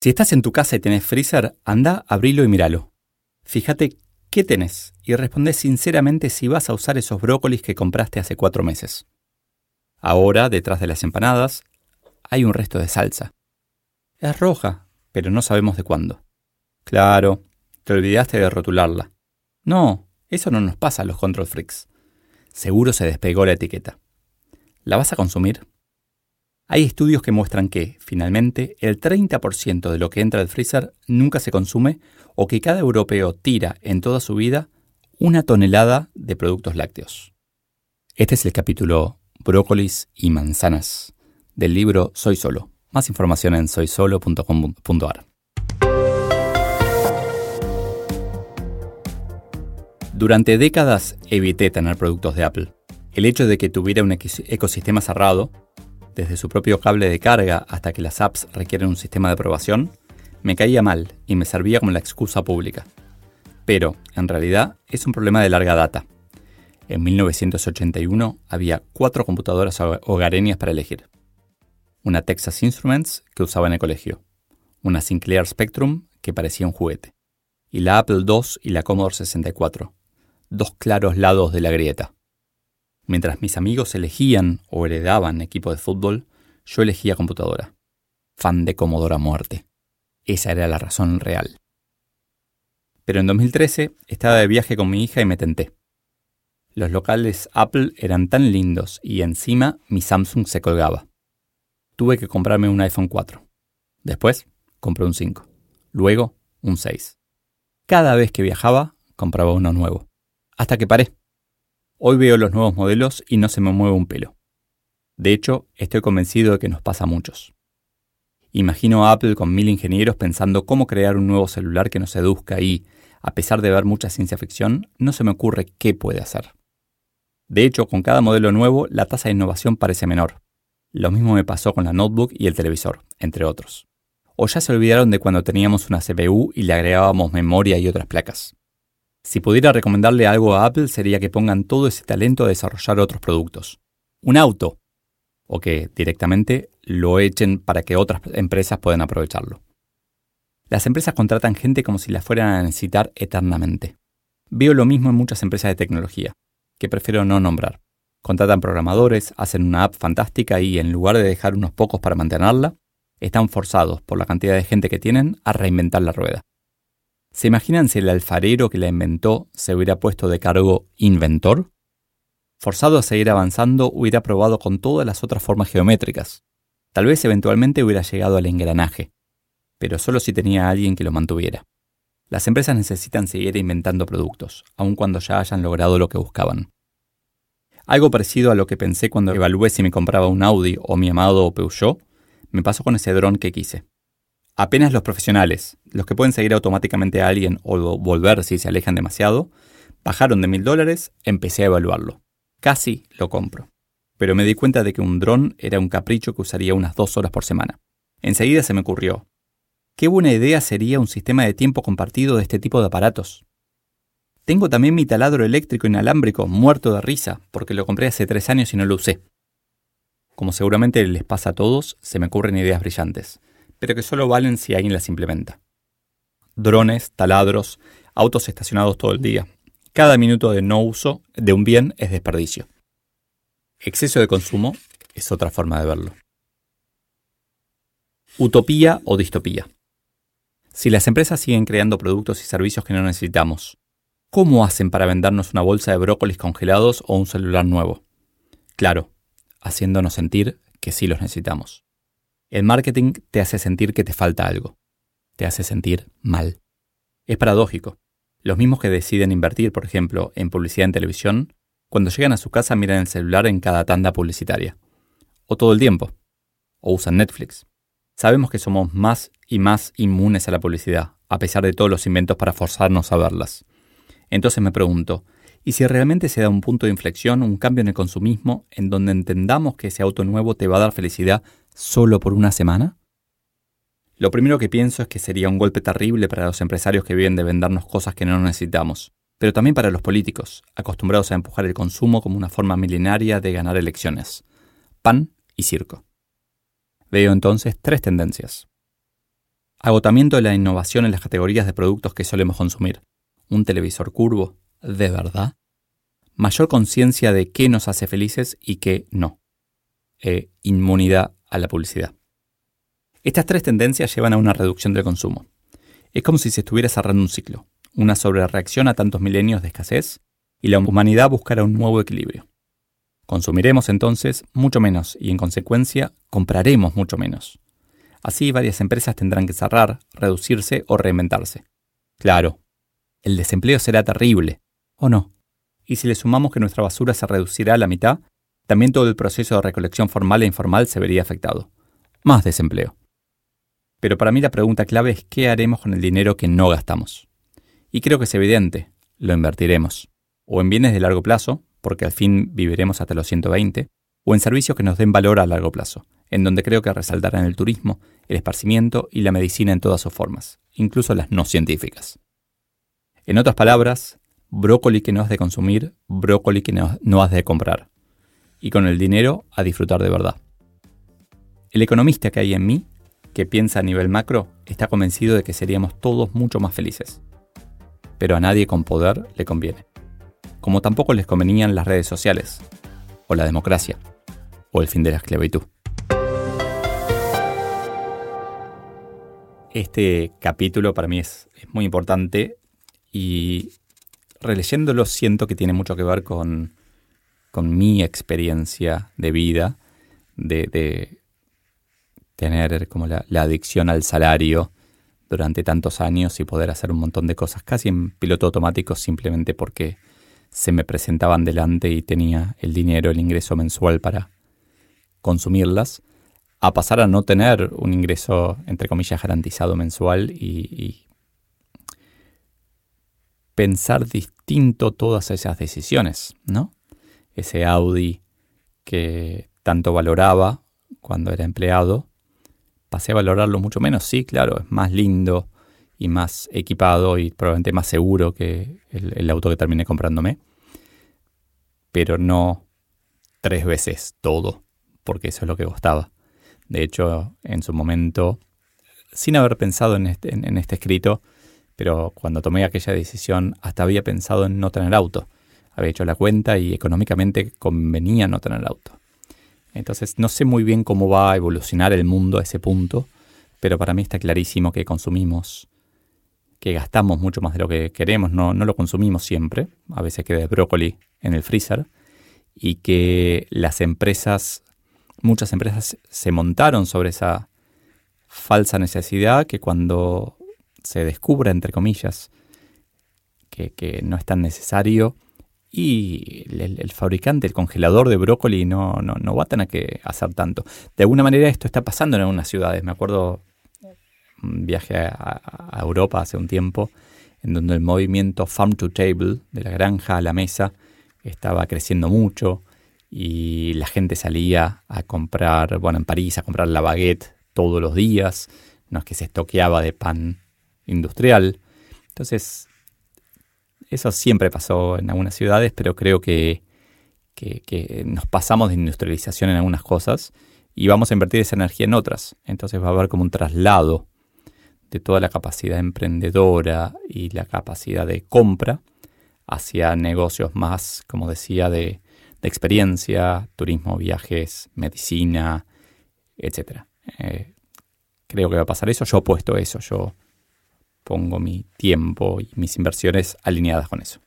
Si estás en tu casa y tenés freezer, anda, abrilo y míralo. Fíjate qué tenés y responde sinceramente si vas a usar esos brócolis que compraste hace cuatro meses. Ahora, detrás de las empanadas, hay un resto de salsa. Es roja, pero no sabemos de cuándo. Claro, te olvidaste de rotularla. No, eso no nos pasa a los control freaks. Seguro se despegó la etiqueta. ¿La vas a consumir? Hay estudios que muestran que, finalmente, el 30% de lo que entra al freezer nunca se consume o que cada europeo tira en toda su vida una tonelada de productos lácteos. Este es el capítulo Brócolis y manzanas del libro Soy Solo. Más información en soysolo.com.ar. Durante décadas evité tener productos de Apple. El hecho de que tuviera un ecosistema cerrado, desde su propio cable de carga hasta que las apps requieren un sistema de aprobación, me caía mal y me servía como la excusa pública. Pero, en realidad, es un problema de larga data. En 1981 había cuatro computadoras hogareñas para elegir. Una Texas Instruments que usaba en el colegio, una Sinclair Spectrum que parecía un juguete, y la Apple II y la Commodore 64, dos claros lados de la grieta. Mientras mis amigos elegían o heredaban equipo de fútbol, yo elegía computadora. Fan de Commodore a muerte. Esa era la razón real. Pero en 2013 estaba de viaje con mi hija y me tenté. Los locales Apple eran tan lindos y encima mi Samsung se colgaba. Tuve que comprarme un iPhone 4. Después compré un 5. Luego un 6. Cada vez que viajaba compraba uno nuevo hasta que paré. Hoy veo los nuevos modelos y no se me mueve un pelo. De hecho, estoy convencido de que nos pasa a muchos. Imagino a Apple con mil ingenieros pensando cómo crear un nuevo celular que nos seduzca y, a pesar de ver mucha ciencia ficción, no se me ocurre qué puede hacer. De hecho, con cada modelo nuevo, la tasa de innovación parece menor. Lo mismo me pasó con la notebook y el televisor, entre otros. O ya se olvidaron de cuando teníamos una CPU y le agregábamos memoria y otras placas. Si pudiera recomendarle algo a Apple sería que pongan todo ese talento a desarrollar otros productos. Un auto. O que directamente lo echen para que otras empresas puedan aprovecharlo. Las empresas contratan gente como si la fueran a necesitar eternamente. Veo lo mismo en muchas empresas de tecnología, que prefiero no nombrar. Contratan programadores, hacen una app fantástica y en lugar de dejar unos pocos para mantenerla, están forzados por la cantidad de gente que tienen a reinventar la rueda. ¿Se imaginan si el alfarero que la inventó se hubiera puesto de cargo inventor? Forzado a seguir avanzando, hubiera probado con todas las otras formas geométricas. Tal vez eventualmente hubiera llegado al engranaje, pero solo si tenía alguien que lo mantuviera. Las empresas necesitan seguir inventando productos, aun cuando ya hayan logrado lo que buscaban. Algo parecido a lo que pensé cuando evalué si me compraba un Audi o mi amado Peugeot, me pasó con ese dron que quise. Apenas los profesionales, los que pueden seguir automáticamente a alguien o volver si se alejan demasiado, bajaron de mil dólares, empecé a evaluarlo. Casi lo compro. Pero me di cuenta de que un dron era un capricho que usaría unas dos horas por semana. Enseguida se me ocurrió, qué buena idea sería un sistema de tiempo compartido de este tipo de aparatos. Tengo también mi taladro eléctrico inalámbrico muerto de risa porque lo compré hace tres años y no lo usé. Como seguramente les pasa a todos, se me ocurren ideas brillantes pero que solo valen si alguien las implementa. Drones, taladros, autos estacionados todo el día. Cada minuto de no uso de un bien es desperdicio. Exceso de consumo es otra forma de verlo. Utopía o distopía. Si las empresas siguen creando productos y servicios que no necesitamos, ¿cómo hacen para vendernos una bolsa de brócolis congelados o un celular nuevo? Claro, haciéndonos sentir que sí los necesitamos. El marketing te hace sentir que te falta algo. Te hace sentir mal. Es paradójico. Los mismos que deciden invertir, por ejemplo, en publicidad en televisión, cuando llegan a su casa miran el celular en cada tanda publicitaria. O todo el tiempo. O usan Netflix. Sabemos que somos más y más inmunes a la publicidad, a pesar de todos los inventos para forzarnos a verlas. Entonces me pregunto, ¿y si realmente se da un punto de inflexión, un cambio en el consumismo, en donde entendamos que ese auto nuevo te va a dar felicidad solo por una semana? Lo primero que pienso es que sería un golpe terrible para los empresarios que viven de vendernos cosas que no necesitamos, pero también para los políticos, acostumbrados a empujar el consumo como una forma milenaria de ganar elecciones. Pan y circo. Veo entonces tres tendencias. Agotamiento de la innovación en las categorías de productos que solemos consumir. Un televisor curvo, ¿de verdad? Mayor conciencia de qué nos hace felices y qué no. E inmunidad a la publicidad. Estas tres tendencias llevan a una reducción del consumo. Es como si se estuviera cerrando un ciclo, una sobrereacción a tantos milenios de escasez, y la humanidad buscará un nuevo equilibrio. Consumiremos entonces mucho menos y en consecuencia compraremos mucho menos. Así varias empresas tendrán que cerrar, reducirse o reinventarse. Claro, el desempleo será terrible, ¿o no? Y si le sumamos que nuestra basura se reducirá a la mitad, también todo el proceso de recolección formal e informal se vería afectado. Más desempleo. Pero para mí la pregunta clave es qué haremos con el dinero que no gastamos. Y creo que es evidente, lo invertiremos. O en bienes de largo plazo, porque al fin viviremos hasta los 120, o en servicios que nos den valor a largo plazo, en donde creo que resaltarán el turismo, el esparcimiento y la medicina en todas sus formas, incluso las no científicas. En otras palabras, brócoli que no has de consumir, brócoli que no, has de comprar. Y con el dinero a disfrutar de verdad. El economista que hay en mí, que piensa a nivel macro, está convencido de que seríamos todos mucho más felices. Pero a nadie con poder le conviene. Como tampoco les convenían las redes sociales, o la democracia, o el fin de la esclavitud. Este capítulo para mí es, muy importante y releyéndolo siento que tiene mucho que ver con, mi experiencia de vida, de, tener como la, la, adicción al salario durante tantos años y poder hacer un montón de cosas casi en piloto automático simplemente porque se me presentaban delante y tenía el dinero, el ingreso mensual para consumirlas a pasar a no tener un ingreso, entre comillas, garantizado mensual y, pensar distinto todas esas decisiones, ¿no? Ese Audi que tanto valoraba cuando era empleado, pasé a valorarlo mucho menos, sí, claro, es más lindo y más equipado y probablemente más seguro que el, auto que terminé comprándome, pero no tres veces todo, porque eso es lo que costaba. De hecho, en su momento, sin haber pensado en este, en, este escrito, pero cuando tomé aquella decisión, hasta había pensado en no tener auto. Había hecho la cuenta y económicamente convenía no tener auto. Entonces, no sé muy bien cómo va a evolucionar el mundo a ese punto, pero para mí está clarísimo que consumimos, que gastamos mucho más de lo que queremos, no, no lo consumimos siempre, a veces queda el brócoli en el freezer, y que las empresas muchas empresas se montaron sobre esa falsa necesidad que cuando se descubra, entre comillas, que, no es tan necesario y el, fabricante, el congelador de brócoli no, no, va a tener que hacer tanto. De alguna manera esto está pasando en algunas ciudades. Me acuerdo un viaje a, Europa hace un tiempo en donde el movimiento Farm to Table, de la granja a la mesa, estaba creciendo mucho y la gente salía a comprar, bueno, en París a comprar la baguette todos los días, no es que se estoqueaba de pan industrial. Entonces, eso siempre pasó en algunas ciudades, pero creo que, que, nos pasamos de industrialización en algunas cosas y vamos a invertir esa energía en otras. Entonces va a haber como un traslado de toda la capacidad emprendedora y la capacidad de compra hacia negocios más, como decía, de, de experiencia, turismo, viajes, medicina, etc. Eh, creo que va a pasar eso. Yo he puesto eso, yo pongo mi tiempo y mis inversiones alineadas con eso.